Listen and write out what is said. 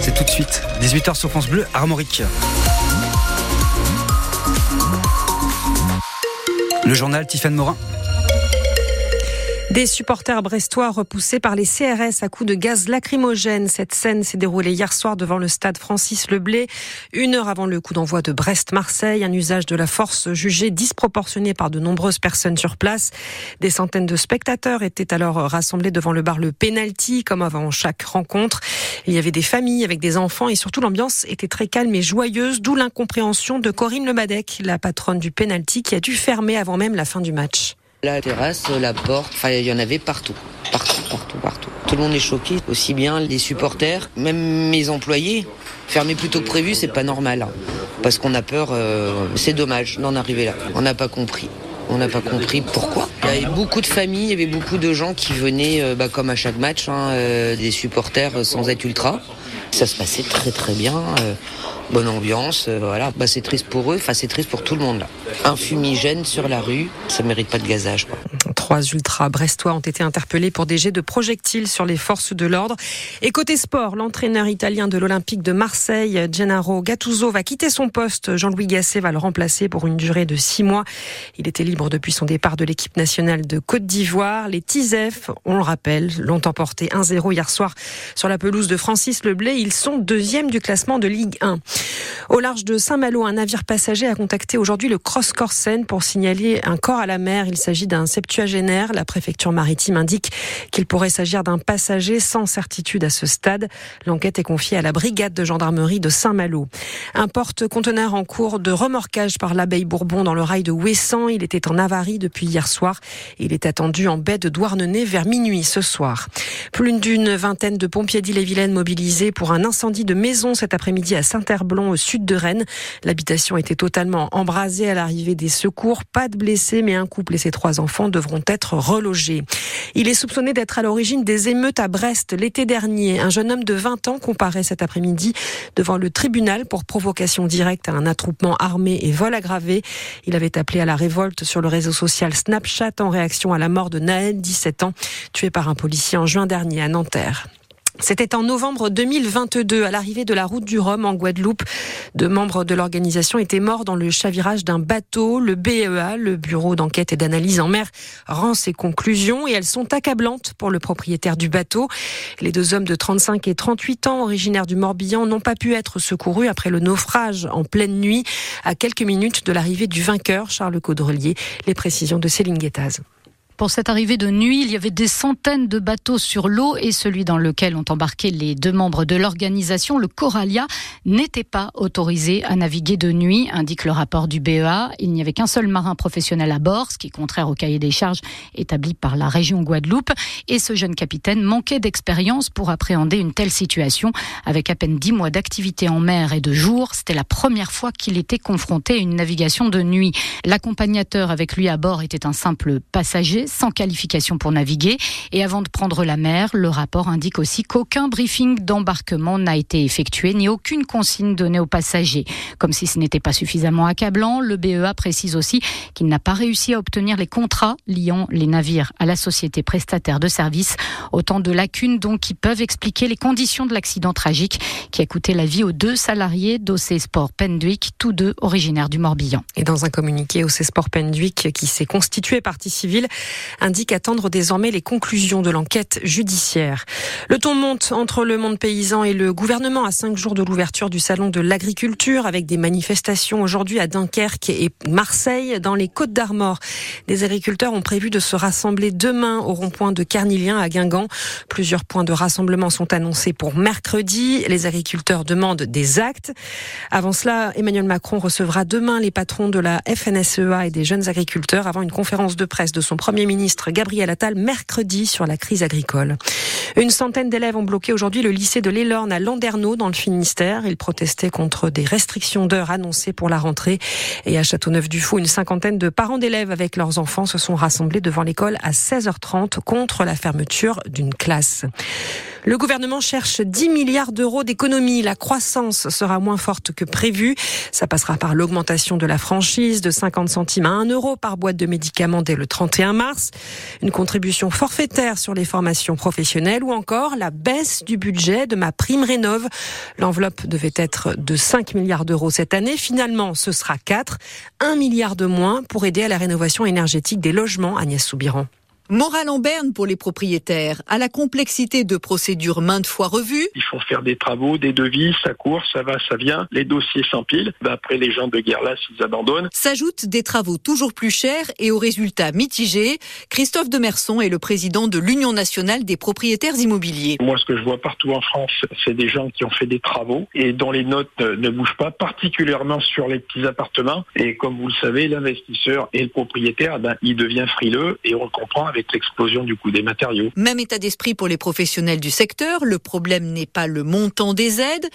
C'est tout de suite, 18h sur France Bleu, Armorique. Le journal Tiffany Morin. Des supporters brestois repoussés par les CRS à coups de gaz lacrymogène. Cette scène s'est déroulée hier soir devant le stade Francis Leblé, une heure avant le coup d'envoi de Brest-Marseille. Un usage de la force jugé disproportionné par de nombreuses personnes sur place. Des centaines de spectateurs étaient alors rassemblés devant le bar Le Penalty, comme avant chaque rencontre. Il y avait des familles avec des enfants et surtout l'ambiance était très calme et joyeuse, d'où l'incompréhension de Corinne Lebadec, la patronne du Penalty, qui a dû fermer avant même la fin du match. La terrasse, la porte, enfin il y en avait partout, partout, partout, partout. Tout le monde est choqué, aussi bien les supporters, même mes employés. Fermer plus tôt que prévu, c'est pas normal, hein. parce qu'on a peur. Euh, c'est dommage d'en arriver là. On n'a pas compris. On n'a pas compris pourquoi. Il y avait beaucoup de familles, il y avait beaucoup de gens qui venaient, euh, bah, comme à chaque match, hein, euh, des supporters sans être ultra. Ça se passait très très bien bonne ambiance, euh, voilà. Bah, c'est triste pour eux, enfin c'est triste pour tout le monde là. Un fumigène sur la rue, ça mérite pas de gazage. Quoi. Trois ultras brestois ont été interpellés pour des jets de projectiles sur les forces de l'ordre. Et côté sport, l'entraîneur italien de l'Olympique de Marseille, Gennaro Gattuso, va quitter son poste. Jean-Louis Gasset va le remplacer pour une durée de six mois. Il était libre depuis son départ de l'équipe nationale de Côte d'Ivoire. Les Tisef, on le rappelle, l'ont emporté 1-0 hier soir sur la pelouse de Francis Leblay. Ils sont deuxième du classement de Ligue 1. Au large de Saint-Malo, un navire passager a contacté aujourd'hui le Cross Corsen pour signaler un corps à la mer. Il s'agit d'un septuagénaire. La préfecture maritime indique qu'il pourrait s'agir d'un passager sans certitude à ce stade. L'enquête est confiée à la brigade de gendarmerie de Saint-Malo. Un porte-conteneur en cours de remorquage par l'abeille Bourbon dans le rail de Ouessant. Il était en avarie depuis hier soir. Il est attendu en baie de Douarnenez vers minuit ce soir. Plus d'une vingtaine de pompiers d'Ille-et-Vilaine mobilisés pour un incendie de maison cet après-midi à Saint-Herblain au sud de Rennes. L'habitation était totalement embrasée à l'arrivée des secours. Pas de blessés, mais un couple et ses trois enfants devront être relogés. Il est soupçonné d'être à l'origine des émeutes à Brest l'été dernier. Un jeune homme de 20 ans comparaît cet après-midi devant le tribunal pour provocation directe à un attroupement armé et vol aggravé. Il avait appelé à la révolte sur le réseau social Snapchat en réaction à la mort de Naël, 17 ans, tué par un policier en juin dernier à Nanterre. C'était en novembre 2022, à l'arrivée de la route du Rhum en Guadeloupe. Deux membres de l'organisation étaient morts dans le chavirage d'un bateau. Le BEA, le Bureau d'enquête et d'analyse en mer, rend ses conclusions et elles sont accablantes pour le propriétaire du bateau. Les deux hommes de 35 et 38 ans, originaires du Morbihan, n'ont pas pu être secourus après le naufrage en pleine nuit, à quelques minutes de l'arrivée du vainqueur, Charles Caudrelier. Les précisions de Céline Guettaz. Pour cette arrivée de nuit, il y avait des centaines de bateaux sur l'eau et celui dans lequel ont embarqué les deux membres de l'organisation, le Coralia, n'était pas autorisé à naviguer de nuit, indique le rapport du BEA. Il n'y avait qu'un seul marin professionnel à bord, ce qui est contraire au cahier des charges établi par la région Guadeloupe. Et ce jeune capitaine manquait d'expérience pour appréhender une telle situation. Avec à peine dix mois d'activité en mer et de jour, c'était la première fois qu'il était confronté à une navigation de nuit. L'accompagnateur avec lui à bord était un simple passager sans qualification pour naviguer. Et avant de prendre la mer, le rapport indique aussi qu'aucun briefing d'embarquement n'a été effectué ni aucune consigne donnée aux passagers. Comme si ce n'était pas suffisamment accablant, le BEA précise aussi qu'il n'a pas réussi à obtenir les contrats liant les navires à la société prestataire de services. Autant de lacunes donc qui peuvent expliquer les conditions de l'accident tragique qui a coûté la vie aux deux salariés d'OC Sport Penduic, tous deux originaires du Morbihan. Et dans un communiqué, OC Sport Penduic, qui s'est constitué partie civile, indique attendre désormais les conclusions de l'enquête judiciaire. Le ton monte entre le monde paysan et le gouvernement à cinq jours de l'ouverture du salon de l'agriculture avec des manifestations aujourd'hui à Dunkerque et Marseille dans les Côtes d'Armor. Des agriculteurs ont prévu de se rassembler demain au rond-point de Carnilien à Guingamp. Plusieurs points de rassemblement sont annoncés pour mercredi. Les agriculteurs demandent des actes. Avant cela, Emmanuel Macron recevra demain les patrons de la FNSEA et des jeunes agriculteurs avant une conférence de presse de son premier ministre Gabriel Attal mercredi sur la crise agricole. Une centaine d'élèves ont bloqué aujourd'hui le lycée de l'Elorne à Landerneau dans le Finistère. Ils protestaient contre des restrictions d'heures annoncées pour la rentrée. Et à Châteauneuf-du-Fou, une cinquantaine de parents d'élèves avec leurs enfants se sont rassemblés devant l'école à 16h30 contre la fermeture d'une classe. Le gouvernement cherche 10 milliards d'euros d'économies. La croissance sera moins forte que prévu. Ça passera par l'augmentation de la franchise de 50 centimes à 1 euro par boîte de médicaments dès le 31 mars, une contribution forfaitaire sur les formations professionnelles ou encore la baisse du budget de ma prime rénove. L'enveloppe devait être de 5 milliards d'euros cette année. Finalement, ce sera 4. 1 milliard de moins pour aider à la rénovation énergétique des logements, Agnès Soubiran. Morale en berne pour les propriétaires, à la complexité de procédures maintes fois revues. Il faut faire des travaux, des devis, ça court, ça va, ça vient, les dossiers s'empilent. Ben, après, les gens de guerre là, s'ils abandonnent. S'ajoutent des travaux toujours plus chers et aux résultats mitigés. Christophe Demerson est le président de l'Union nationale des propriétaires immobiliers. Moi, ce que je vois partout en France, c'est des gens qui ont fait des travaux et dont les notes ne bougent pas, particulièrement sur les petits appartements. Et comme vous le savez, l'investisseur et le propriétaire, ben, il devient frileux et on le comprend avec du coût des matériaux. Même état d'esprit pour les professionnels du secteur. Le problème n'est pas le montant des aides.